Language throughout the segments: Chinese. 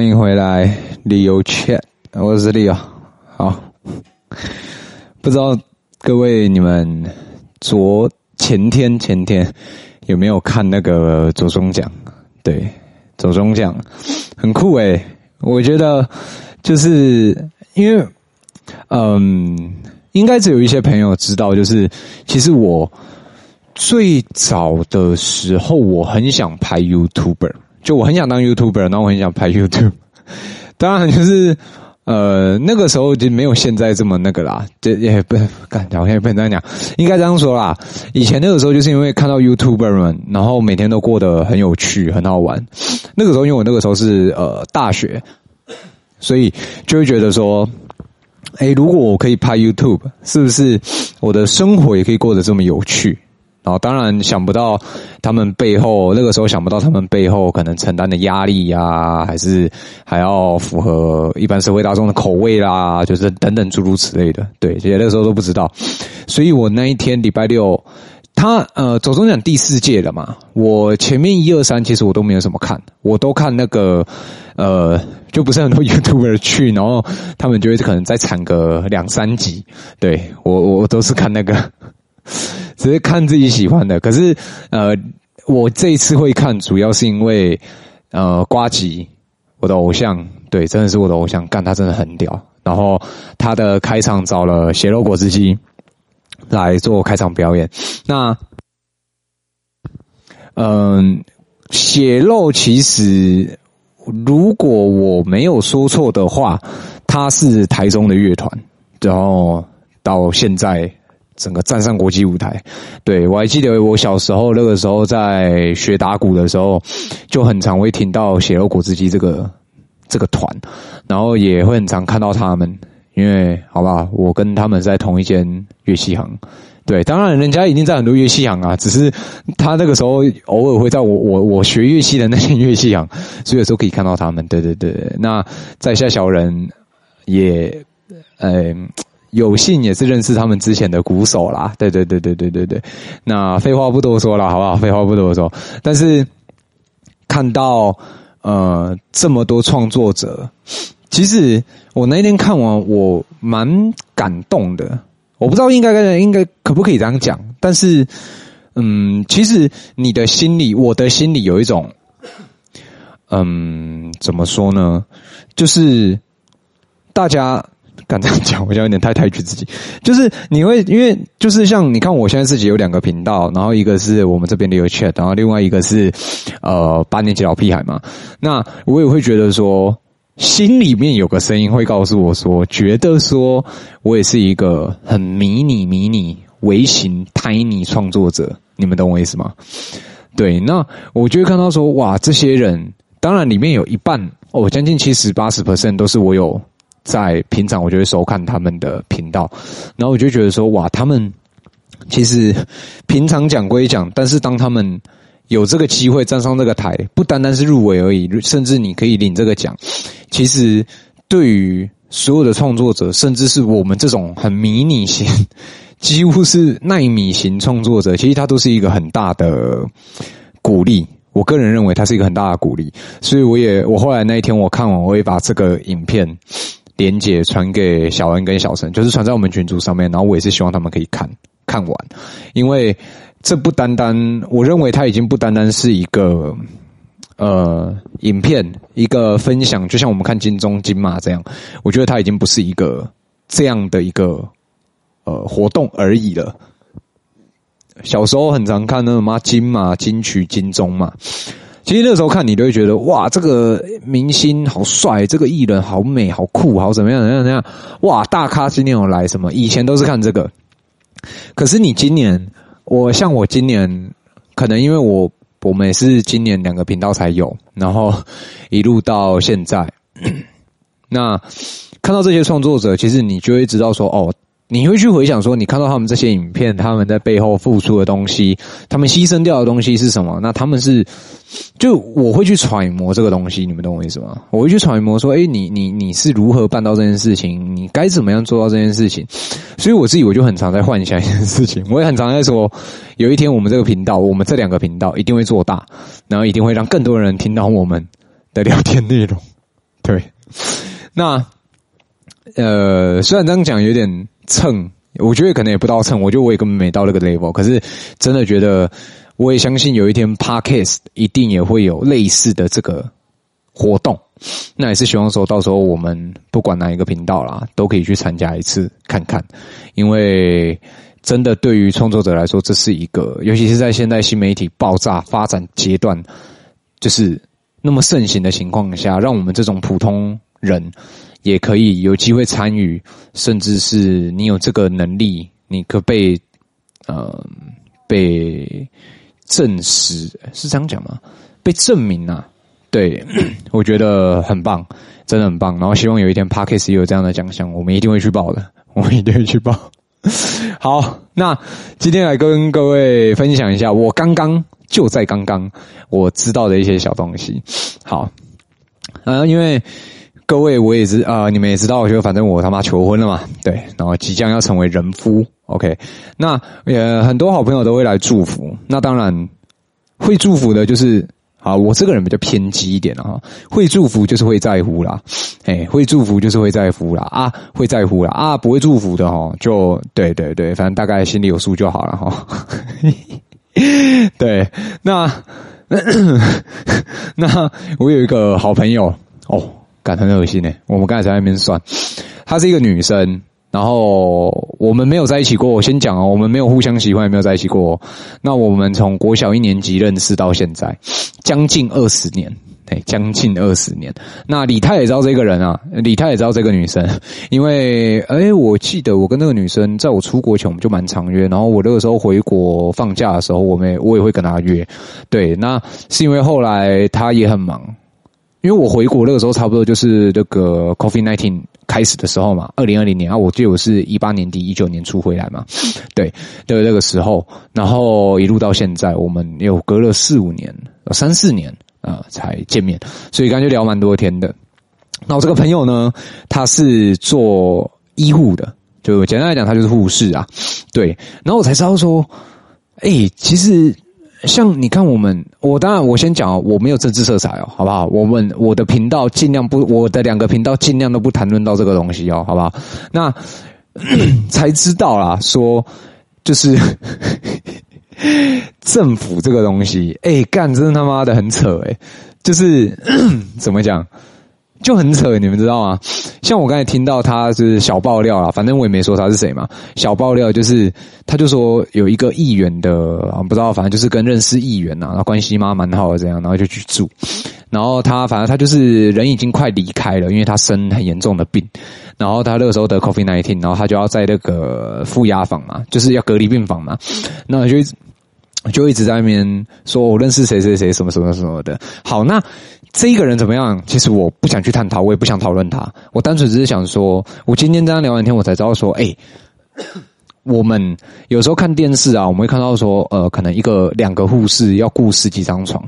欢迎回来，Leo Chat，我是 Leo。好，不知道各位你们昨前天前天有没有看那个左中奖？对，左中奖很酷诶，我觉得就是因为，嗯，应该只有一些朋友知道，就是其实我。最早的时候，我很想拍 YouTuber，就我很想当 YouTuber，然后我很想拍 YouTube。当然，就是呃，那个时候就没有现在这么那个啦，这也不干，好像也不能这样讲，应该这样说啦。以前那个时候，就是因为看到 YouTuber 们，然后每天都过得很有趣、很好玩。那个时候，因为我那个时候是呃大学，所以就会觉得说，哎，如果我可以拍 YouTube，是不是我的生活也可以过得这么有趣？然后当然想不到他们背后那个时候想不到他们背后可能承担的压力呀、啊，还是还要符合一般社会大众的口味啦，就是等等诸如此类的。对，这些那个时候都不知道。所以我那一天礼拜六，他呃走钟奖第四届了嘛，我前面一二三其实我都没有什么看，我都看那个呃就不是很多 YouTuber 去，然后他们就会可能再产个两三集。对，我我都是看那个。只是看自己喜欢的，可是呃，我这一次会看，主要是因为呃，瓜吉，我的偶像，对，真的是我的偶像，干他真的很屌。然后他的开场找了血肉果汁机来做开场表演。那嗯、血肉其实如果我没有说错的话，他是台中的乐团，然后到现在。整个站上国际舞台，对，我还记得我小时候那个时候在学打鼓的时候，就很常会听到血肉果汁机这个这个团，然后也会很常看到他们，因为好吧，我跟他们在同一间乐器行，对，当然人家已经在很多乐器行啊，只是他那个时候偶尔会在我我我学乐器的那间乐器行，所以有时候可以看到他们，对对对，那在下小人也，呃。有幸也是认识他们之前的鼓手啦，对对对对对对对。那废话不多说了，好不好？废话不多说。但是看到呃这么多创作者，其实我那天看完，我蛮感动的。我不知道应该应该可不可以这样讲，但是嗯，其实你的心里，我的心里有一种嗯，怎么说呢？就是大家。敢这样讲，我觉得有点太抬举自己。就是你会因为就是像你看，我现在自己有两个频道，然后一个是我们这边的有 chat，然后另外一个是呃八年级老屁孩嘛。那我也会觉得说，心里面有个声音会告诉我说，觉得说我也是一个很迷你、迷你、微型、tiny 创作者。你们懂我意思吗？对，那我就会看到说，哇，这些人当然里面有一半哦，将近七十八十 percent 都是我有。在平常，我就会收看他们的频道，然后我就觉得说，哇，他们其实平常讲归讲，但是当他们有这个机会站上这个台，不单单是入围而已，甚至你可以领这个奖，其实对于所有的创作者，甚至是我们这种很迷你型、几乎是耐米型创作者，其实它都是一个很大的鼓励。我个人认为它是一个很大的鼓励，所以我也我后来那一天我看完，我会把这个影片。连接传给小恩跟小陈，就是传在我们群组上面。然后我也是希望他们可以看看完，因为这不单单，我认为它已经不单单是一个呃影片，一个分享，就像我们看金钟、金马这样。我觉得它已经不是一个这样的一个呃活动而已了。小时候很常看那个嘛金马、金曲、金钟嘛。其实那个时候看你都会觉得哇，这个明星好帅，这个艺人好美、好酷、好怎么样、怎么样、怎么样？哇，大咖今年有来什么？以前都是看这个，可是你今年，我像我今年，可能因为我我们也是今年两个频道才有，然后一路到现在，那看到这些创作者，其实你就会知道说哦。你会去回想说，你看到他们这些影片，他们在背后付出的东西，他们牺牲掉的东西是什么？那他们是，就我会去揣摩这个东西，你们懂我意思吗？我会去揣摩说，哎，你你你是如何办到这件事情？你该怎么样做到这件事情？所以我自己我就很常在幻想一件事情，我也很常在说，有一天我们这个频道，我们这两个频道一定会做大，然后一定会让更多人听到我们的聊天内容。对，那呃，虽然这样讲有点蹭，我觉得可能也不到蹭，我觉得我也根本没到那个 level。可是真的觉得，我也相信有一天 Podcast 一定也会有类似的这个活动。那也是希望说到时候我们不管哪一个频道啦，都可以去参加一次看看，因为真的对于创作者来说，这是一个，尤其是在现在新媒体爆炸发展阶段，就是那么盛行的情况下，让我们这种普通人也可以有机会参与，甚至是你有这个能力，你可被呃被证实，是这样讲吗？被证明啊。对，我觉得很棒，真的很棒。然后希望有一天 Podcast 也有这样的奖项，我们一定会去报的，我们一定会去报。好，那今天来跟各位分享一下，我刚刚就在刚刚我知道的一些小东西。好，呃，因为各位我也知啊、你们也知道，就反正我他妈求婚了嘛，对，然后即将要成为人夫。OK，那呃很多好朋友都会来祝福，那当然会祝福的就是。啊，我这个人比较偏激一点啊，会祝福就是会在乎啦，哎，会祝福就是会在乎啦，啊，会在乎啦，啊，不会祝福的哈，就对对对，反正大概心里有数就好了哈。对，那 那我有一个好朋友哦，感很恶心呢。我们刚才在那边算，她是一个女生。然后我们没有在一起过，我先讲哦，我们没有互相喜欢，也没有在一起过。那我们从国小一年级认识到现在，将近二十年，对，将近二十年。那李太也知道这个人啊，李太也知道这个女生，因为诶我记得我跟那个女生，在我出国前我们就蛮常约，然后我那个时候回国放假的时候，我们也我也会跟她约。对，那是因为后来她也很忙，因为我回国那个时候差不多就是那个 COVID-19。开始的时候嘛，二零二零年啊，我记得我是一八年底一九年初回来嘛，对，的那个时候，然后一路到现在，我们有隔了四五年，三四年啊、呃、才见面，所以刚才就聊蛮多天的。那我这个朋友呢，他是做医护的，就简单来讲，他就是护士啊，对。然后我才知道说，哎、欸，其实。像你看，我们我当然我先讲哦，我没有政治色彩哦，好不好？我们我的频道尽量不，我的两个频道尽量都不谈论到这个东西哦，好不好？那 才知道啦，说就是 政府这个东西，哎，干，真的他妈的很扯哎，就是 怎么讲？就很扯，你们知道吗？像我刚才听到他是小爆料啊，反正我也没说他是谁嘛。小爆料就是，他就说有一个议员的，不知道，反正就是跟认识议员呐，然后关系嘛蛮好的这样，然后就去住。然后他反正他就是人已经快离开了，因为他生很严重的病。然后他那个时候得 COVID-19，然后他就要在那个负压房嘛，就是要隔离病房嘛。那就就一直在那边说我认识谁谁谁什么什么什么的。好，那。这一个人怎么样？其实我不想去探讨，我也不想讨论他。我单纯只是想说，我今天跟他聊完天，我才知道说，哎，我们有时候看电视啊，我们会看到说，呃，可能一个两个护士要顾十几张床，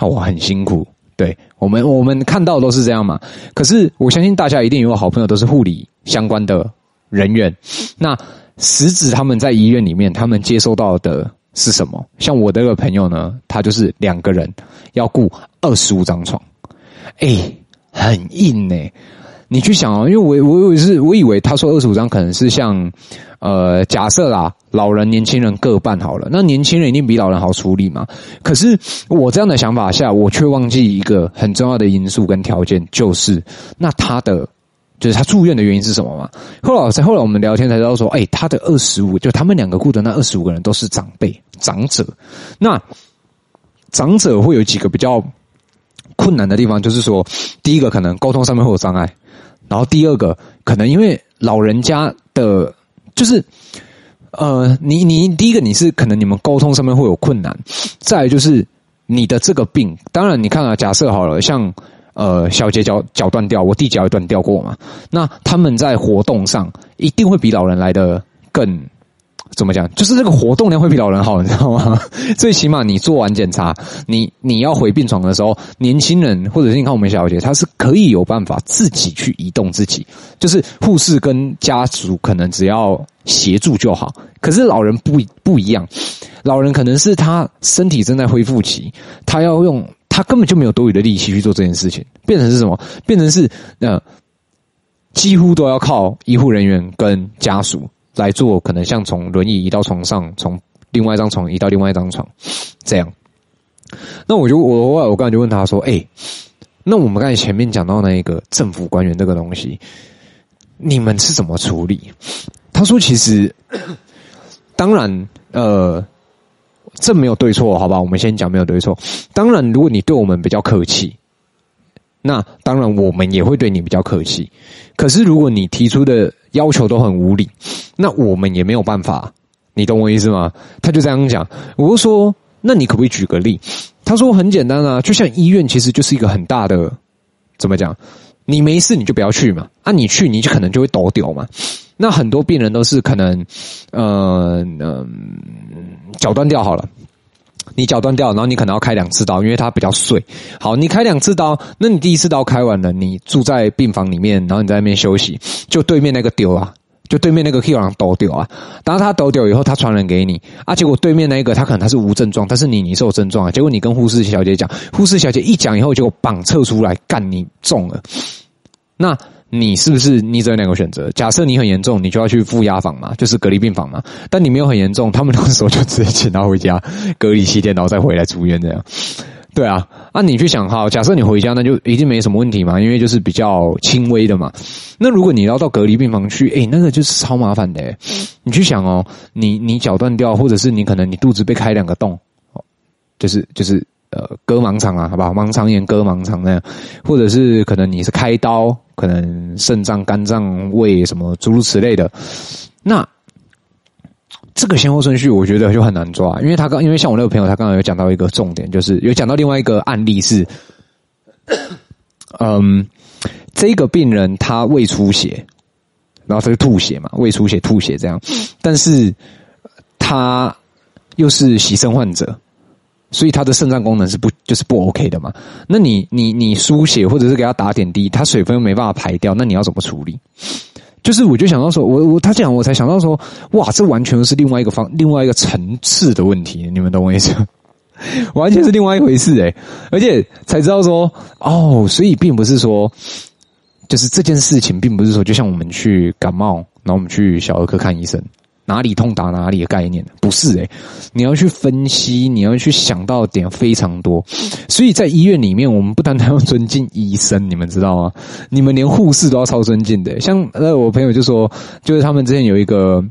我很辛苦。对，我们我们看到都是这样嘛。可是我相信大家一定有好朋友都是护理相关的人员。那实质他们在医院里面，他们接收到的。是什么？像我的那个朋友呢，他就是两个人要雇二十五张床，哎、很硬呢、你去想哦，因为我我以为是，我以为他说二十五张可能是像，呃，假设啦，老人、年轻人各半好了。那年轻人一定比老人好处理嘛。可是我这样的想法下，我却忘记一个很重要的因素跟条件，就是那他的。就是他住院的原因是什么嘛？后来在后来我们聊天才知道说，哎，他的二十五，就他们两个雇的那二十五个人都是长辈、长者。那长者会有几个比较困难的地方，就是说，第一个可能沟通上面会有障碍，然后第二个可能因为老人家的，就是呃，你你第一个你是可能你们沟通上面会有困难，再就是你的这个病，当然你看啊，假设好了，像。呃，小姐脚脚断掉，我弟脚也断掉过嘛。那他们在活动上一定会比老人来得更怎么讲？就是这个活动量会比老人好，你知道吗？最起码你做完检查，你你要回病床的时候，年轻人或者是你看我们小姐，她是可以有办法自己去移动自己，就是护士跟家属可能只要协助就好。可是老人不不一样，老人可能是他身体正在恢复期，他要用。他根本就没有多余的力气去做这件事情，变成是什么？变成是呃，几乎都要靠医护人员跟家属来做，可能像从轮椅移到床上，从另外一张床移到另外一张床，这样。那我就我我我刚才就问他说：“哎、那我们刚才前面讲到那个政府官员这个东西，你们是怎么处理？”他说：“其实，当然，呃。”这没有对错，好吧？我们先讲没有对错。当然，如果你对我们比较客气，那当然我们也会对你比较客气。可是，如果你提出的要求都很无理，那我们也没有办法。你懂我意思吗？他就这样讲。我就说，那你可不可以举个例？他说很简单啊，就像医院其实就是一个很大的，怎么讲？你没事你就不要去嘛。啊，你去你就可能就会抖掉嘛。那很多病人都是可能，呃，呃，脚断掉好了，你脚断掉，然后你可能要开两次刀，因为它比较碎。好，你开两次刀，那你第一次刀开完了，你住在病房里面，然后你在那边休息，就对面那个丢啊，就对面那个可以让抖掉啊。当他抖掉以后，他传染给你啊，结果对面那个他可能他是无症状，但是你你是有症状啊。结果你跟护士小姐讲，护士小姐一讲以后，结果绑测出来，干你中了，那。你是不是你只有两个选择？假设你很严重，你就要去负压房嘛，就是隔离病房嘛。但你没有很严重，他们那个时候就直接请他回家隔离七天，然后再回来住院这样。对啊，那、你去想哈，假设你回家，那就一定没什么问题嘛，因为就是比较轻微的嘛。那如果你要到隔离病房去，诶、那个就是超麻烦的、你去想哦，你你脚断掉，或者是你可能你肚子被开两个洞，就是就是。呃，割盲肠啊，好不好？盲肠炎割盲肠那样，或者是可能你是开刀，可能肾脏、肝脏、胃什么诸如此类的。那这个先后顺序，我觉得就很难抓，因为他刚，因为像我那个朋友，他刚刚有讲到一个重点，就是有讲到另外一个案例是，嗯，这个病人他胃出血，然后他就吐血嘛，胃出血吐血这样，但是他又是洗肾患者。所以他的肾脏功能是不就是不 OK 的嘛？那你你你输血或者是给他打点滴，他水分又没办法排掉，那你要怎么处理？就是我就想到说，我我他这样我才想到说，哇，这完全是另外一个方另外一个层次的问题，你们懂我意思吗？完全是另外一回事诶，而且才知道说，哦，所以并不是说，就是这件事情并不是说，就像我们去感冒，然后我们去小儿科看医生。哪里痛打哪里的概念不是诶、你要去分析，你要去想到的点非常多，所以在医院里面，我们不单单要尊敬医生，你们知道吗？你们连护士都要超尊敬的、像呃，我朋友就说，就是他们之前有一个，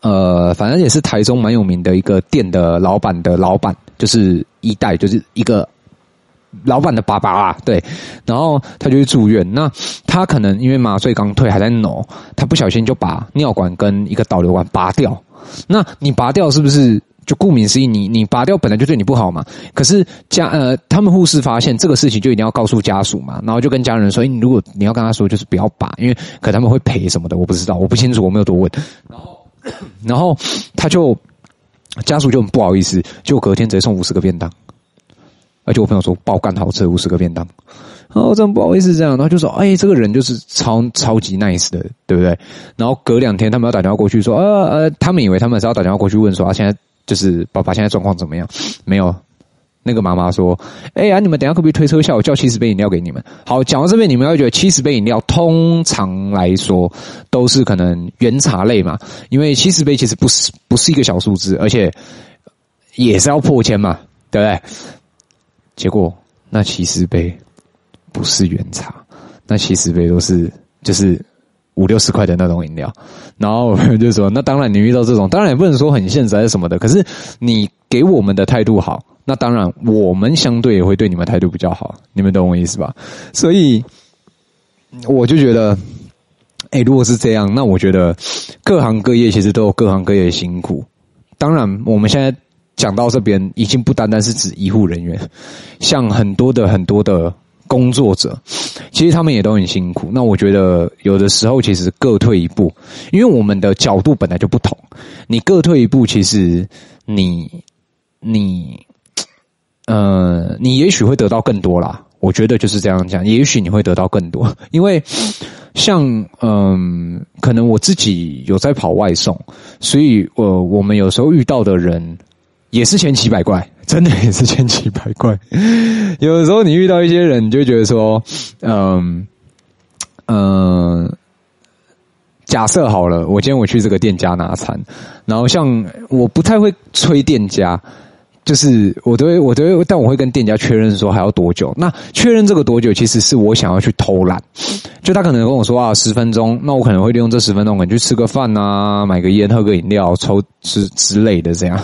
呃，反正也是台中蛮有名的一个店的老板的老板，就是一代，就是一个。老板的爸爸啊，对，然后他就去住院。那他可能因为麻醉刚退，还在挠，他不小心就把尿管跟一个导流管拔掉。那你拔掉是不是就顾名思义，你你拔掉本来就对你不好嘛？可是家呃，他们护士发现这个事情，就一定要告诉家属嘛。然后就跟家人说：“你，如果你要跟他说，就是不要拔，因为可他们会赔什么的，我不知道，我不清楚，我没有多问。”然后，然后他就家属就很不好意思，就隔天直接送五十个便当。而且我朋友说爆干好吃五十个便当，哦，真不好意思这样，然后就说，哎，这个人就是超超级 nice 的，对不对？然后隔两天他们要打电话过去说，呃呃，他们以为他们是要打电话过去问说，啊，现在就是爸爸现在状况怎么样？没有，那个妈妈说，哎呀，你们等下可不可以推车下，我叫七十杯饮料给你们？好，讲到这边，你们要觉得七十杯饮料通常来说都是可能原茶类嘛，因为七十杯其实不是不是一个小数字，而且也是要破千嘛，对不对？结果那七十杯不是原茶，那七十杯都是就是五六十块的那种饮料。然后我们就说，那当然你遇到这种，当然也不能说很现实还是什么的。可是你给我们的态度好，那当然我们相对也会对你们态度比较好。你们懂我意思吧？所以我就觉得，哎，如果是这样，那我觉得各行各业其实都有各行各业的辛苦。当然我们现在。讲到这边，已经不单单是指医护人员，像很多的很多的工作者，其实他们也都很辛苦。那我觉得有的时候其实各退一步，因为我们的角度本来就不同。你各退一步，其实你你呃，你也许会得到更多啦。我觉得就是这样讲，也许你会得到更多，因为像嗯、可能我自己有在跑外送，所以呃，我们有时候遇到的人。也是千奇百怪，真的也是千奇百怪。有的时候你遇到一些人，你就觉得说，嗯嗯。假设好了，我今天我去这个店家拿餐，然后像我不太会催店家，就是我都会我都会，但我会跟店家确认说还要多久。那确认这个多久，其实是我想要去偷懒，就他可能跟我说啊十分钟，那我可能会利用这十分钟，可能去吃个饭啊，买个烟，喝个饮料，抽之之类的这样。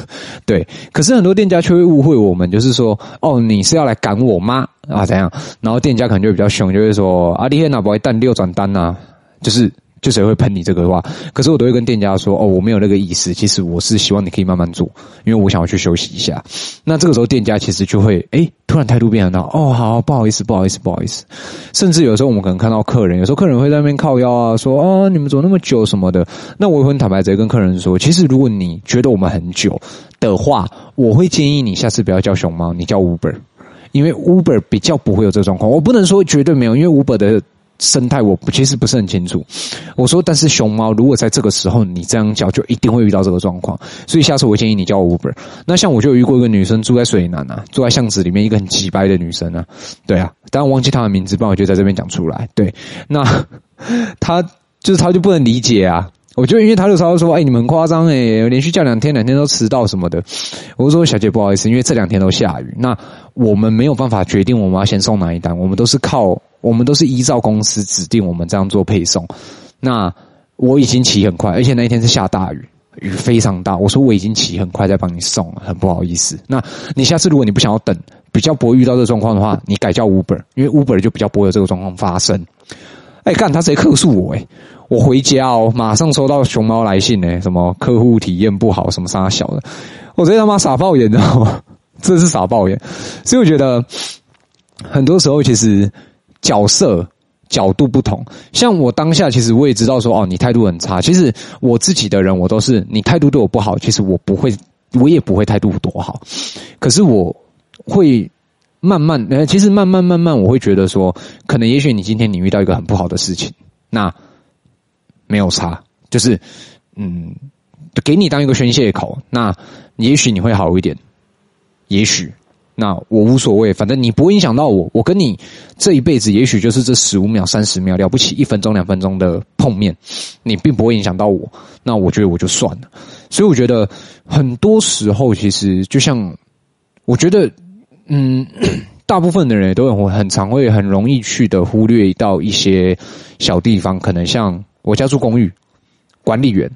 对，可是很多店家却会误会我们，就是说哦，你是要来赶我吗？啊，怎样？然后店家可能就会比较凶，就会说啊，你天哪不会单六转单呐，就是。就谁会喷你这个的话？可是我都会跟店家说：“哦，我没有那个意思。其实我是希望你可以慢慢做，因为我想要去休息一下。”那这个时候店家其实就会诶，突然态度变很好。哦，好，不好意思，不好意思，不好意思。甚至有时候我们可能看到客人，有时候客人会在那边靠腰啊，说：“哦，你们怎么那么久什么的？”那我会很坦白直接跟客人说：“其实如果你觉得我们很久的话，我会建议你下次不要叫熊猫，你叫 Uber，因为 Uber 比较不会有这状况。我不能说绝对没有，因为 Uber 的。生态我其实不是很清楚，我说，但是熊猫如果在这个时候你这样叫，就一定会遇到这个状况。所以下次我建议你叫 Uber。那像我就遇过一个女生住在水南啊，住在巷子里面，一个很奇掰的女生啊，对啊，但我忘记她的名字，不然我就在这边讲出来。对，那 她就是她就不能理解啊。我就因为他就稍微说，哎、你们很夸张哎，连续叫两天，两天都迟到什么的。我就说小姐不好意思，因为这两天都下雨，那我们没有办法决定我们要先送哪一单，我们都是靠，我们都是依照公司指定我们这样做配送。那我已经骑很快，而且那一天是下大雨，雨非常大。我说我已经骑很快在帮你送了，很不好意思。那你下次如果你不想要等，比较不会遇到这个状况的话，你改叫 Uber，因为 Uber 就比较不会有这个状况发生。哎，干他直接客诉我哎。我回家哦，马上收到熊猫来信呢，什么客户体验不好，什么啥小的，我直接他妈傻爆眼，你知道吗？这是傻爆眼，所以我觉得很多时候其实角色角度不同，像我当下其实我也知道说哦，你态度很差。其实我自己的人我都是你态度对我不好，其实我不会，我也不会态度多好。可是我会慢慢，呃，其实慢慢慢慢，我会觉得说，可能也许你今天你遇到一个很不好的事情，那。没有差，就是，嗯，给你当一个宣泄口，那也许你会好一点，也许，那我无所谓，反正你不会影响到我，我跟你这一辈子，也许就是这十五秒、三十秒，了不起一分钟、两分钟的碰面，你并不会影响到我，那我觉得我就算了。所以我觉得很多时候，其实就像，我觉得，嗯，大部分的人都很很常会很容易去的忽略到一些小地方，可能像。我家住公寓，管理员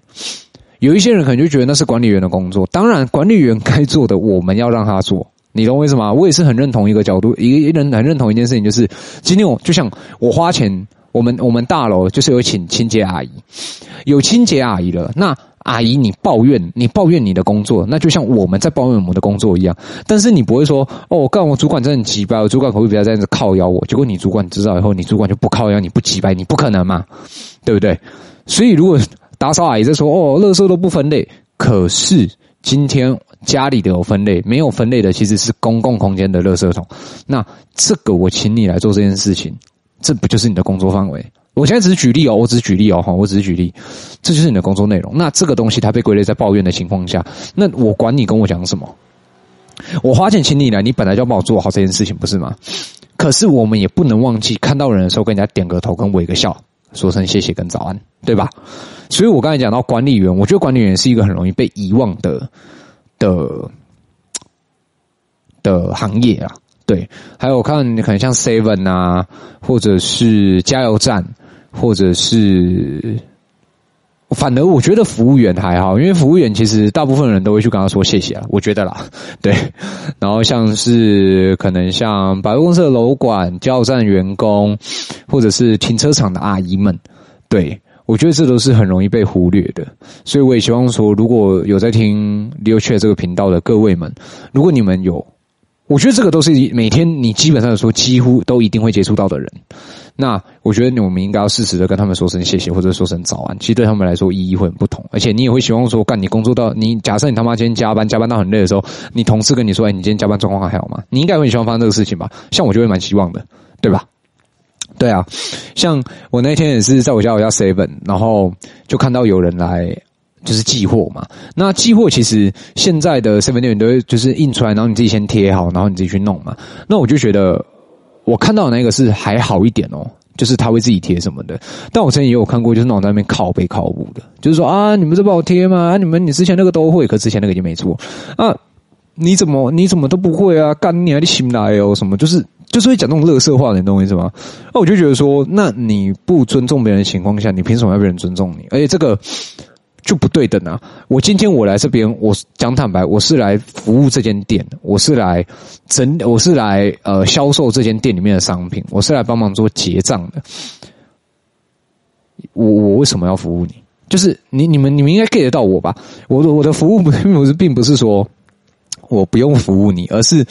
有一些人可能就觉得那是管理员的工作。当然，管理员该做的，我们要让他做。你懂我意思吗？我也是很认同一个角度，一个人很认同一件事情，就是今天我就像我花钱，我们我们大楼就是有请清洁阿姨，有清洁阿姨了，那。阿姨，你抱怨，你抱怨你的工作，那就像我们在抱怨我们的工作一样。但是你不会说，哦，我干我主管真的很机掰，我主管可不可以不要这样子靠腰我？结果你主管知道以后，你主管就不靠腰，你不急掰，你不可能嘛，对不对？所以如果打扫阿姨在说，哦，垃圾都不分类，可是今天家里的有分类，没有分类的其实是公共空间的垃圾桶。那这个我请你来做这件事情，这不就是你的工作范围？我现在只是举例哦，我只是举例哦，我只是举例，这就是你的工作内容。那这个东西它被归类在抱怨的情况下，那我管你跟我讲什么？我花钱请你来，你本来就要帮我做好这件事情，不是吗？可是我们也不能忘记，看到人的时候跟人家点个头，跟微个笑，说声谢谢跟早安，对吧？所以我刚才讲到管理员，我觉得管理员是一个很容易被遗忘的的的行业啊。对，还有我看可能像 Seven 啊，或者是加油站，或者是，反而我觉得服务员还好，因为服务员其实大部分人都会去跟他说谢谢啊，我觉得啦，对。然后像是可能像百货公司的楼管、加油站员工，或者是停车场的阿姨们，对，我觉得这都是很容易被忽略的。所以我也希望说，如果有在听 Leo 这个频道的各位们，如果你们有。我觉得这个都是每天你基本上说几乎都一定会接触到的人，那我觉得我们应该要适时的跟他们说声谢谢，或者说声早安。其实对他们来说意义会很不同，而且你也会希望说，干你工作到你假设你他妈今天加班加班到很累的时候，你同事跟你说，哎，你今天加班状况还好吗？你应该会很希望发生这个事情吧？像我就会蛮希望的，对吧？对啊，像我那天也是在我家我家 seven，然后就看到有人来。就是寄货嘛。那寄货其实现在的 seven 店员都会就是印出来，然后你自己先贴好，然后你自己去弄嘛。那我就觉得我看到那个是还好一点哦。就是他会自己贴什么的，但我之前也有看过，就是那种在那边靠北靠北的，就是说啊，你们这不好贴吗？你们你之前那个都会，可之前那个已经没错啊，你怎么你怎么都不会啊？干你啊，你醒来哦？什么就是就是会讲这种垃圾话你懂我意思吗？那我就觉得说，那你不尊重别人的情况下，你凭什么要别人尊重你？而且这个。就不对等啊！我今天我来这边，我讲坦白，我是来服务这间店，我是来整，我是来呃销售这间店里面的商品，我是来帮忙做结账的。我我为什么要服务你？就是你你们你们应该 get 得到我吧？我我的服务不是并不是说我不用服务你，而是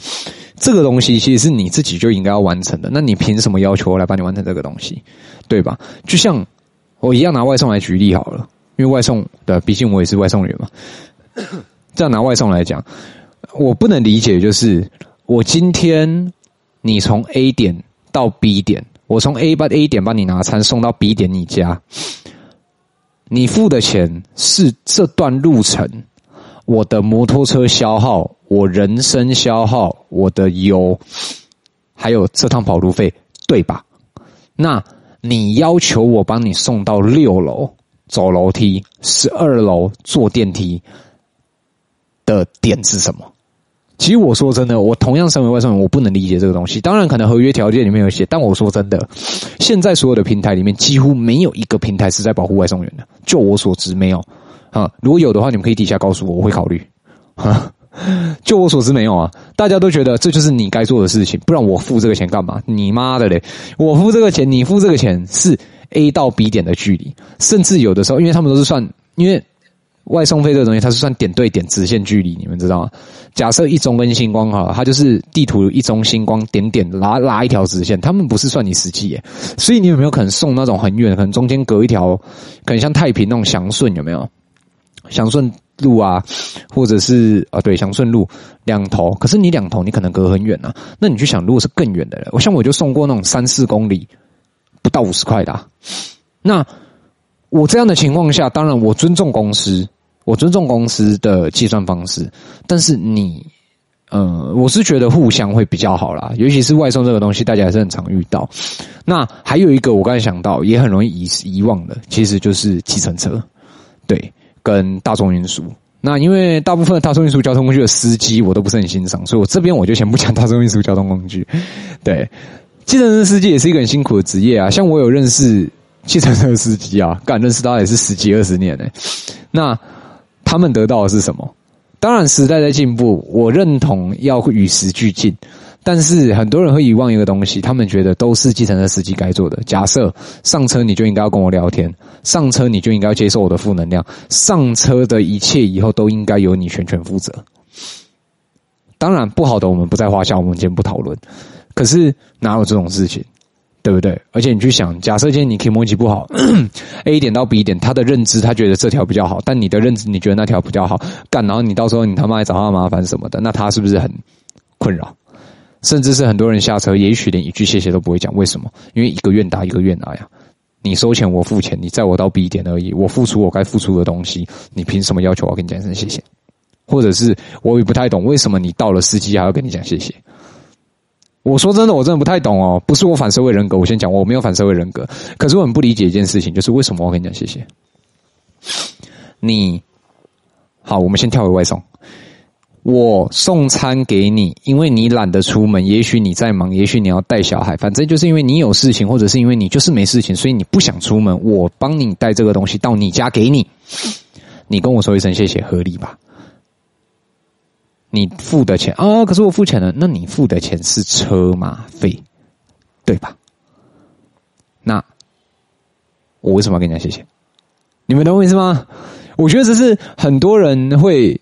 这个东西其实是你自己就应该要完成的。那你凭什么要求我来帮你完成这个东西？对吧？就像我一样拿外送来举例好了。因为外送的，毕竟我也是外送员嘛。这样拿外送来讲，我不能理解，就是我今天你从 A 点到 B 点，我从 A 把 A 点帮你拿餐送到 B 点你家，你付的钱是这段路程我的摩托车消耗、我人生消耗、我的油，还有这趟跑路费，对吧？那你要求我帮你送到六楼。走楼梯，十二楼坐电梯的点是什么？其实我说真的，我同样身为外送员，我不能理解这个东西。当然，可能合约条件里面有写，但我说真的，现在所有的平台里面几乎没有一个平台是在保护外送员的。就我所知，没有啊。如果有的话，你们可以底下告诉我，我会考虑。哈，就我所知，没有啊。大家都觉得这就是你该做的事情，不然我付这个钱干嘛？你妈的嘞！我付这个钱，你付这个钱是。A 到 B 点的距离，甚至有的时候，因为他们都是算，因为外送费这个东西，它是算点对点直线距离，你们知道吗？假设一中跟星光哈，它就是地图一中星光点点拉拉一条直线，他们不是算你实际耶，所以你有没有可能送那种很远，可能中间隔一条，可能像太平那种祥顺有没有？祥顺路啊，或者是啊对祥顺路两头，可是你两头你可能隔很远啊，那你去想，如果是更远的人，我像我就送过那种三四公里。不到五十块的，那我这样的情况下，当然我尊重公司，我尊重公司的计算方式，但是你，呃，我是觉得互相会比较好啦，尤其是外送这个东西，大家还是很常遇到。那还有一个我刚才想到，也很容易遗遗忘的，其实就是计程车，对，跟大众运输。那因为大部分的大众运输交通工具的司机，我都不是很欣赏，所以我这边我就先不讲大众运输交通工具，对。计程车司机也是一个很辛苦的职业啊，像我有认识计程车司机啊，敢认识他也是十几二十年呢。那他们得到的是什么？当然时代在进步，我认同要与时俱进，但是很多人会遗忘一个东西，他们觉得都是计程车司机该做的。假设上车你就应该要跟我聊天，上车你就应该要接受我的负能量，上车的一切以后都应该由你全权负责。当然不好的我们不在话下，我们今天不讨论。可是哪有这种事情，对不对？而且你去想，假设今天你 kimochi 不好，A 点到 B 点，他的认知他觉得这条比较好，但你的认知你觉得那条比较好，干，然后你到时候你他妈还找他麻烦什么的，那他是不是很困扰？甚至是很多人下车，也许连一句谢谢都不会讲。为什么？因为一个愿打一个愿挨呀。你收钱我付钱，你载我到 B 点而已，我付出我该付出的东西，你凭什么要求我跟你讲一声谢谢？或者是我也不太懂，为什么你到了司机还要跟你讲谢谢？我说真的，我真的不太懂哦。不是我反社会人格，我先讲，我没有反社会人格。可是我很不理解一件事情，就是为什么我跟你讲谢谢？你好，我们先跳回外送。我送餐给你，因为你懒得出门，也许你在忙，也许你要带小孩，反正就是因为你有事情，或者是因为你就是没事情，所以你不想出门。我帮你带这个东西到你家给你，你跟我说一声谢谢，合理吧？你付的钱啊、可是我付钱了。那你付的钱是车马费，对吧？那我为什么要跟你讲谢谢？你们懂我意思吗？我觉得这是很多人会，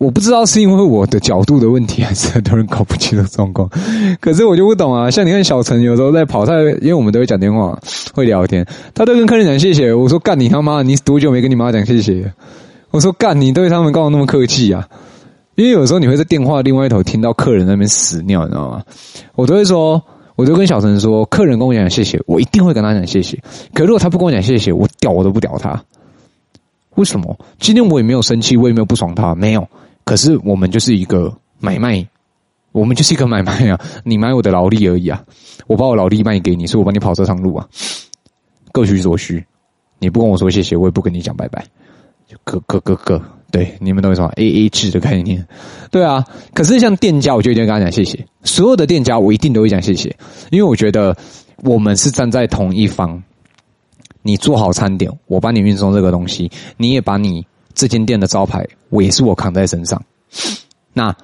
我不知道是因为我的角度的问题，还是很多人搞不清的状况。可是我就不懂啊。像你看小陈有时候在跑，他因为我们都会讲电话，会聊天，他都跟客人讲谢谢。我说干你他妈，你多久没跟你妈讲谢谢？我说干你对他们干嘛那么客气啊？因为有时候你会在电话另外一头听到客人那边屎尿，你知道吗？我都会说，我就跟小陈说，客人跟我讲谢谢，我一定会跟他讲谢谢。可如果他不跟我讲谢谢，我屌我都不屌他。为什么？今天我也没有生气，我也没有不爽他，没有。可是我们就是一个买卖，我们就是一个买卖啊！你买我的劳力而已啊！我把我劳力卖给你，所以我帮你跑这趟路啊！各取所需，你不跟我说谢谢，我也不跟你讲拜拜，就各各各各。对，你们懂我意思吗？A A 制的概念，对啊。可是像店家，我就一定跟他讲谢谢。所有的店家，我一定都会讲谢谢，因为我觉得我们是站在同一方。你做好餐点，我帮你运送这个东西，你也把你这间店的招牌，我也是我扛在身上。那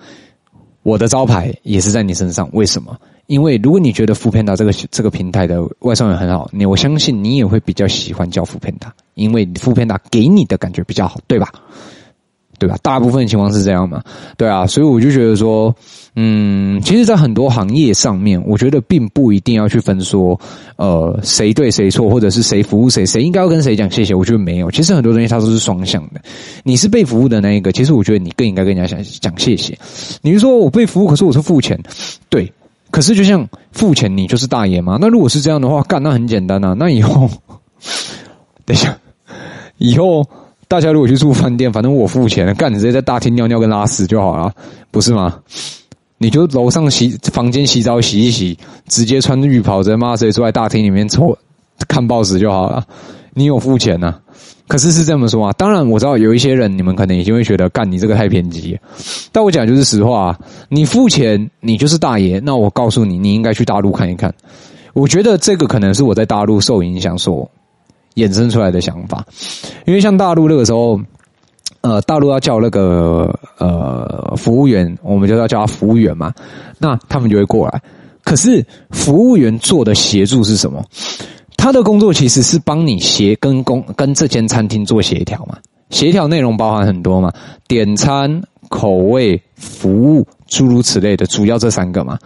我的招牌也是在你身上，为什么？因为如果你觉得富片达这个这个平台的外送员很好，你我相信你也会比较喜欢叫富片达因为富片达给你的感觉比较好，对吧？对吧？大部分情况是这样嘛？对啊，所以我就觉得说，嗯，其实，在很多行业上面，我觉得并不一定要去分说，呃，谁对谁错，或者是谁服务谁，谁应该要跟谁讲谢谢。我觉得没有，其实很多东西它都是双向的。你是被服务的那一个，其实我觉得你更应该跟人家讲讲谢谢。你是说我被服务，可是我是付钱，对，可是就像付钱，你就是大爷吗？那如果是这样的话，干，那很简单啊。那以后，等一下，以后。大家如果去住饭店，反正我付钱，干，你直接在大厅尿尿跟拉屎就好了，不是吗？你就楼上洗房间洗澡洗一洗，直接穿浴袍在妈谁坐在大厅里面抽看报纸就好了。你有付钱呐、可是是这么说啊。当然我知道有一些人，你们可能已经会觉得干你这个太偏激。但我讲就是实话，啊你付钱你就是大爷。那我告诉你，你应该去大陆看一看。我觉得这个可能是我在大陆受影响说。衍生出来的想法，因为像大陆那个时候，呃，大陆要叫那个呃服务员，我们就要叫他服务员嘛，那他们就会过来。可是服务员做的协助是什么？他的工作其实是帮你协跟工跟这间餐厅做协调嘛，协调内容包含很多嘛，点餐、口味、服务，诸如此类的，主要这三个嘛，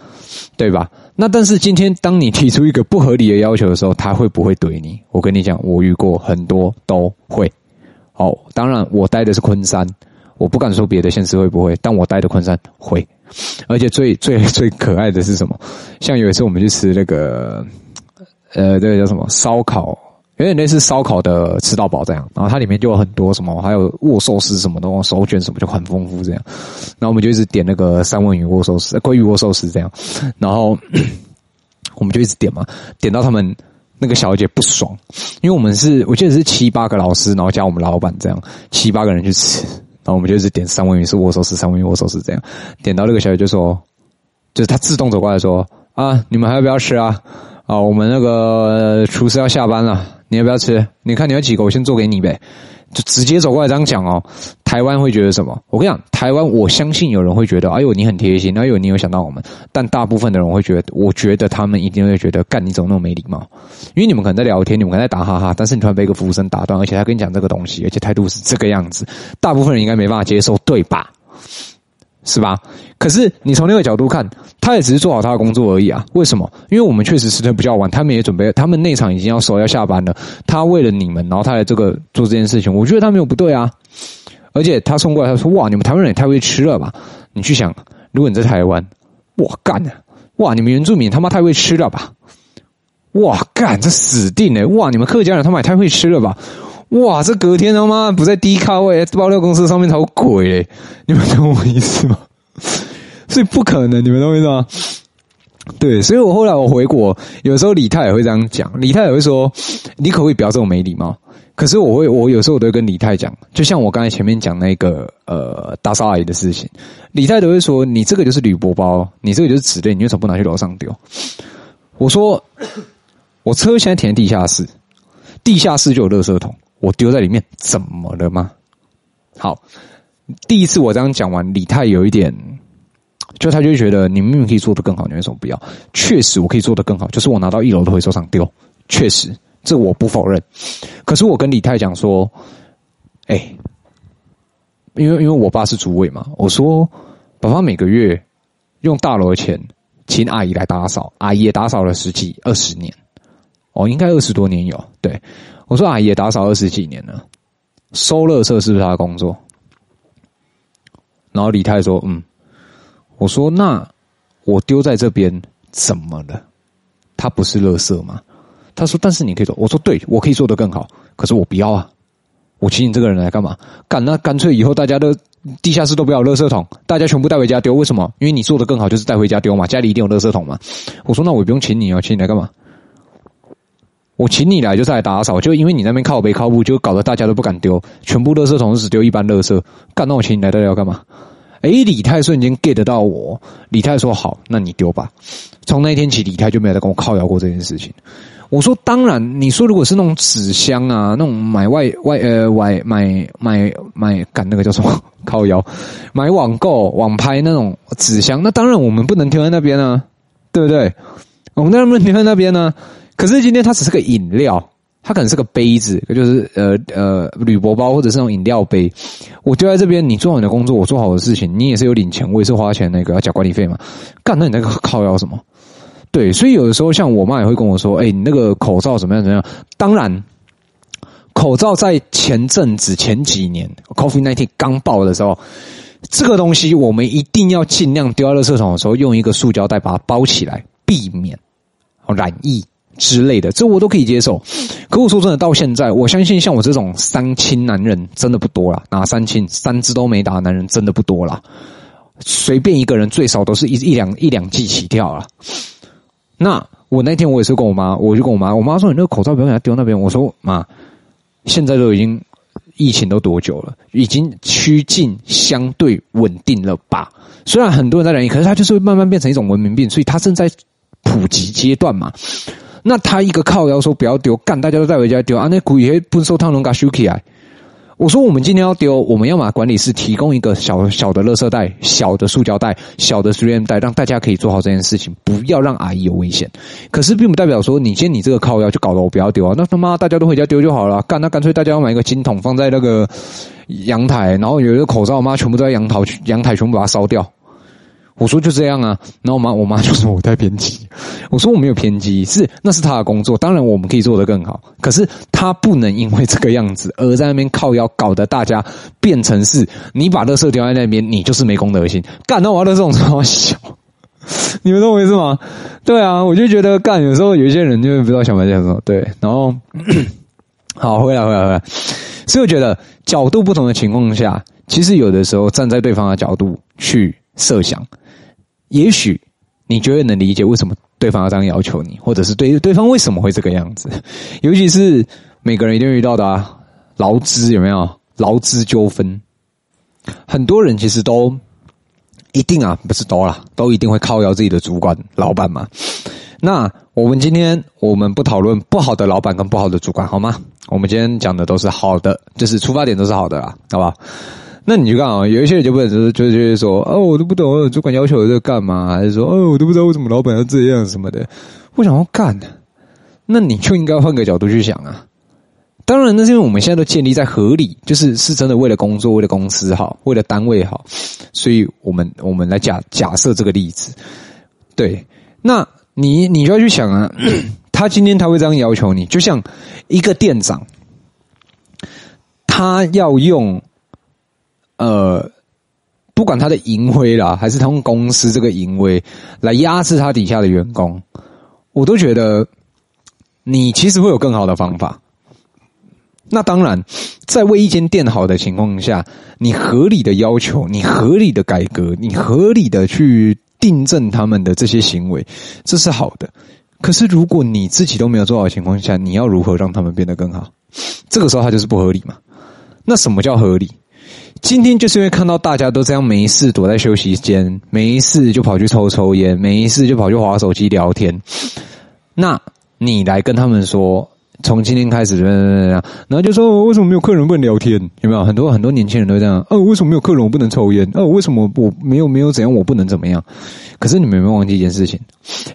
对吧？那但是今天，当你提出一个不合理的要求的时候，他会不会怼你？我跟你讲，我遇过很多都会。哦，当然我待的是昆山，我不敢说别的县市会不会，但我待的昆山会。而且最最 最可爱的是什么？像有一次我们去吃那个，呃，这个叫什么烧烤。有点类似烧烤的吃到饱这样，然后它里面就有很多什么，还有握寿司什么的，手卷什么就很丰富这样。然后我们就一直点那个三文鱼握寿司、鲑鱼握寿司这样，然后我们就一直点嘛，点到他们那个小姐不爽，因为我们是我记得是七八个老师，然后加我们老板这样七八个人去吃，然后我们就一直点三文鱼是握寿司，三文鱼握寿司这样，点到那个小姐就说，就是她自动走过来说啊，你们还要不要吃啊？啊，我们那个厨师要下班了。你要不要吃？你看你要几个，我先做给你呗。就直接走过来这样讲哦。台湾会觉得什么？我跟你讲，台湾我相信有人会觉得，哎呦你很贴心，哎呦你有想到我们。但大部分的人会觉得，我觉得他们一定会觉得，干你怎么那么没礼貌？因为你们可能在聊天，你们可能在打哈哈，但是你突然被一个服务生打断，而且他跟你讲这个东西，而且态度是这个样子，大部分人应该没办法接受，对吧？是吧？可是你从那个角度看，他也只是做好他的工作而已啊。为什么？因为我们确实时间比较晚，他们也准备，他们内场已经要收要下班了。他为了你们，然后他来这个做这件事情，我觉得他没有不对啊。而且他送过来，他说：“哇，你们台湾人也太会吃了吧？”你去想，如果你在台湾，哇干啊！哇，你们原住民他妈太会吃了吧？哇干，这死定了！哇，你们客家人他妈也太会吃了吧？哇，这隔天他妈不在低咖位爆料公司上面才有鬼嘞！你们懂我意思吗？所以不可能，你们懂我意思吗？对，所以我后来我回国，有时候李太也会这样讲，李太也会说：“你可不可以不要这么没礼貌？”可是我会，我有时候我都会跟李太讲，就像我刚才前面讲那个呃打扫阿姨的事情，李太都会说：“你这个就是铝箔包，你这个就是纸类，你为什么不拿去楼上丢？”我说：“我车现在停地下室，地下室就有垃圾桶。”我丢在里面怎么了吗？好，第一次我这样讲完，李太有一点，就他就觉得你明明可以做得更好，你为什么不要？确实我可以做得更好，就是我拿到一楼的回收场丢，确实这我不否认。可是我跟李太讲说，哎、因为因为我爸是主委嘛，我说爸爸每个月用大楼的钱请阿姨来打扫，阿姨也打扫了十几二十年，哦，应该二十多年有对。我说阿姨也打扫二十几年了，收垃圾是不是他的工作？然后李太说：“嗯。”我说：“那我丢在这边怎么了？他不是垃圾吗？”他说：“但是你可以做。”我说：“对，我可以做得更好，可是我不要啊，我请你这个人来干嘛？干，那干脆以后大家都地下室都不要垃圾桶，大家全部带回家丢。为什么？因为你做的更好，就是带回家丢嘛，家里一定有垃圾桶嘛。我说那我也不用请你哦，请你来干嘛？我请你来就是来打扫，就因为你那边靠北靠步，就搞得大家都不敢丢，全部垃圾桶只丢一般垃圾。干，那我请你来到底要干嘛？哎，李太瞬间 get 到我，李太说好，那你丢吧。从那天起，李太就没有再跟我靠摇过这件事情。我说当然，你说如果是那种纸箱啊，那种买外外呃外买买买赶那个叫什么靠摇，买网购网拍那种纸箱，那当然我们不能丢在那边啊，对不对？我们当然不能丢在那边呢。可是今天它只是个饮料。它可能是个杯子，就是呃呃铝箔包或者是那种饮料杯，我丢在这边，你做好你的工作，我做好的事情，你也是有领钱，我也是花钱那个要缴管理费嘛。干，那你那个靠要什么？对，所以有的时候像我妈也会跟我说，哎、你那个口罩怎么样怎么样？当然，口罩在前阵子前几年 COVID-19 刚爆的时候，这个东西我们一定要尽量丢在垃圾桶的时候，用一个塑胶袋把它包起来，避免染疫。之类的，这我都可以接受。可我说真的，到现在，我相信像我这种三亲男人真的不多了。哪三亲？三只都没打的男人真的不多了。随便一个人最少都是一一两一两剂起跳了。那我那天我也是跟我妈，我就跟我妈，我妈说：“你那个口罩不要给他丢那边。”我说：“妈，现在都已经疫情都多久了？已经趋近相对稳定了吧？虽然很多人在染疫，可是它就是会慢慢变成一种文明病，所以它正在普及阶段嘛。”那他一个靠腰说不要丢，干大家都带回家丢啊！那古也不收汤龙嘎修起来。我说我们今天要丢，我们要把管理室提供一个小小的垃圾袋、小的塑胶袋、小的 3M 袋，让大家可以做好这件事情，不要让阿姨有危险。可是并不代表说你今天你这个靠腰就搞得我不要丢啊！那他妈大家都回家丢就好了，干那干脆大家要买一个金桶放在那个阳台，然后有一个口罩，妈全部都在阳台，阳台全部把它烧掉。我说就这样啊，然后我妈我妈就说我太偏激，我说我没有偏激，是那是他的工作，当然我们可以做得更好，可是他不能因为这个样子而在那边靠腰，搞得大家变成是你把垃圾丢在那边，你就是没公德心，干到我要的这种超小，你们懂我意思吗？对啊，我就觉得干有时候有一些人就不知道想法这样说，对，然后 好回来回来回来，所以我觉得角度不同的情况下，其实有的时候站在对方的角度去设想。也许你觉得能理解为什么对方要这样要求你，或者是对对方为什么会这个样子，尤其是每个人一定遇到的啊，劳资有没有劳资纠纷？很多人其实都一定啊，不是都啦，都一定会靠腰自己的主管、老板嘛。那我们今天我们不讨论不好的老板跟不好的主管，好吗？我们今天讲的都是好的，就是出发点都是好的啦，好吧？那你就看啊，有一些人就问就是就是说，哦，我都不懂，主管要求我这干嘛？还是说，哦，我都不知道为什么老板要这样什么的。我想要干呢，那你就应该换个角度去想啊。当然，那是因为我们现在都建立在合理，就是是真的为了工作，为了公司好，为了单位好，所以我们我们来假假设这个例子。对，那你你就要去想啊，他今天他会这样要求你，就像一个店长，他要用。呃，不管他的淫威啦，还是他们公司这个淫威来压制他底下的员工，我都觉得你其实会有更好的方法。那当然，在为一间店好的情况下，你合理的要求，你合理的改革，你合理的去订正他们的这些行为，这是好的。可是如果你自己都没有做好的情况下，你要如何让他们变得更好？这个时候他就是不合理嘛。那什么叫合理？今天就是因为看到大家都这样没事躲在休息间，没事就跑去抽抽烟，没事就跑去划手机聊天，那你来跟他们说。从今天开始，怎样怎样然后就说为什么没有客人不能聊天？有没有很多很多年轻人都这样？哦，为什么没有客人我不能抽烟？哦，为什么我没有没有怎样我不能怎么样？可是你们有没有忘记一件事情？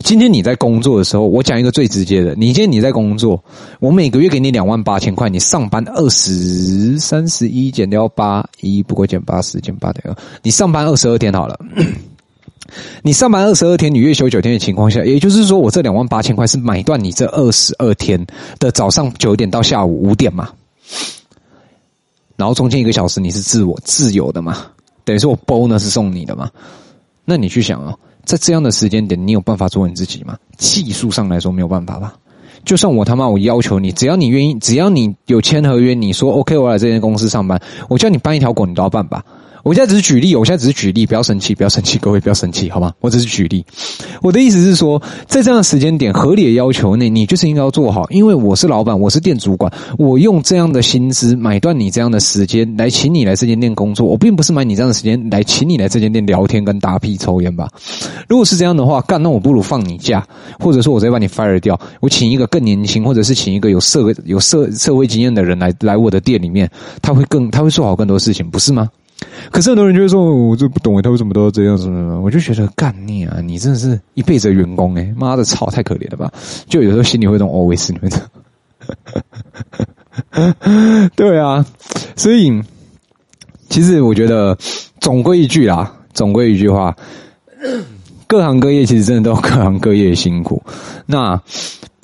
今天你在工作的时候，我讲一个最直接的：你今天你在工作，我每个月给你两万八千块，你上班二十三十一减掉八一，不过减八十减八点二，你上班二十二天好了。你上班二十二天，你月休九天的情况下，也就是说，我这两万八千块是买断你这二十二天的早上九点到下午五点嘛，然后中间一个小时你是自我自由的嘛，等于说我 bonus 是送你的嘛，那你去想啊，在这样的时间点，你有办法做你自己吗？技术上来说没有办法吧，就算我他妈我要求你，只要你愿意，只要你有签合约，你说 OK，我来这间公司上班，我叫你搬一条狗，你都要办吧。我现在只是举例，我现在只是举例，不要生气，不要生气，各位不要生气，好吗？我只是举例。我的意思是说，在这样的时间点，合理的要求内，你就是应该要做好。因为我是老板，我是店主管，我用这样的薪资买断你这样的时间来请你来这间店工作，我并不是买你这样的时间来请你来这间店聊天跟打屁抽烟吧。如果是这样的话，干，那我不如放你假，或者说我直接把你 fire 掉，我请一个更年轻，或者是请一个有社会有社社会经验的人来来我的店里面，他会更他会做好更多事情，不是吗？可是很多人就会说，我就不懂他为什么都要这样子呢？我就觉得干你啊，你真的是一辈子的员工哎，妈的操，太可怜了吧！就有时候心里会这种 always 你们的，对啊，所以其实我觉得总归一句啦，总归一句话，各行各业其实真的都各行各业辛苦，那。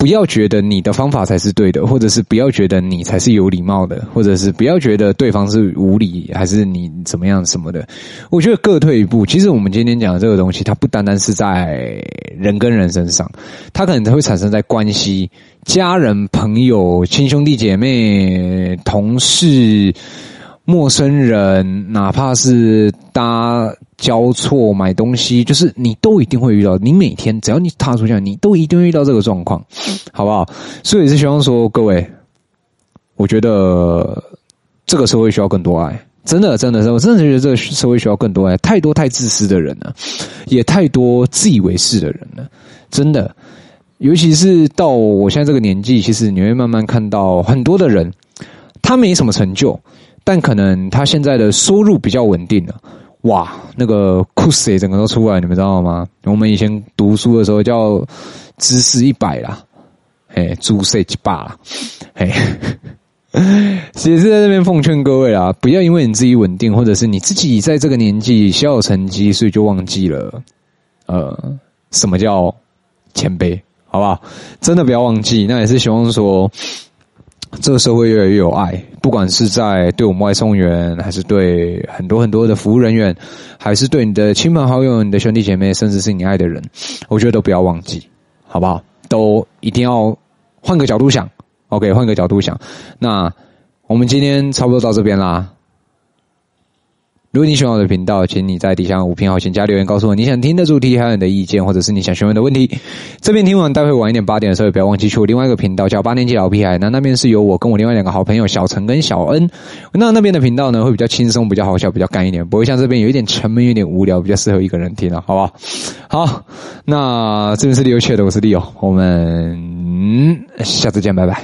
不要觉得你的方法才是对的，或者是不要觉得你才是有礼貌的，或者是不要觉得对方是无理，还是你怎么样什么的。我觉得各退一步。其实我们今天讲的这个东西，它不单单是在人跟人身上，它可能会产生在关系、家人、朋友、亲兄弟姐妹、同事。陌生人，哪怕是搭交错买东西，就是你都一定会遇到。你每天只要你踏出去，你都一定会遇到这个状况，好不好？所以是希望说，各位，我觉得这个社会需要更多爱，真的，真的是，我真的觉得这个社会需要更多爱。太多太自私的人了，也太多自以为是的人了，真的。尤其是到我现在这个年纪，其实你会慢慢看到很多的人，他没什么成就。但可能他现在的收入比较稳定了，哇，那个酷死整个都出来，你们知道吗？我们以前读书的时候叫知识一百啦，哎，猪岁一百啦，嘿，其实是在这边奉劝各位啊，不要因为你自己稳定，或者是你自己在这个年纪小有成绩，所以就忘记了，呃，什么叫谦卑，好不好？真的不要忘记，那也是希望说。这个社会越来越有爱，不管是在对我们外送员，还是对很多很多的服务人员，还是对你的亲朋好友、你的兄弟姐妹，甚至是你爱的人，我觉得都不要忘记，好不好？都一定要换个角度想，OK，换个角度想。那我们今天差不多到这边啦。如果你喜欢我的频道，请你在底下五评好评加留言告诉我你想听的主题，还有你的意见，或者是你想询问的问题。这边听完，待会晚一点八点的时候，也不要忘记去我另外一个频道，叫八年级老屁孩。那那边是由我跟我另外两个好朋友小陈跟小恩。那那边的频道呢，会比较轻松，比较好笑，比较干一点，不会像这边有一点沉闷，有点无聊，比较适合一个人听了，好不好？好，那这边是利欧切的，我是利欧，我们下次见，拜拜。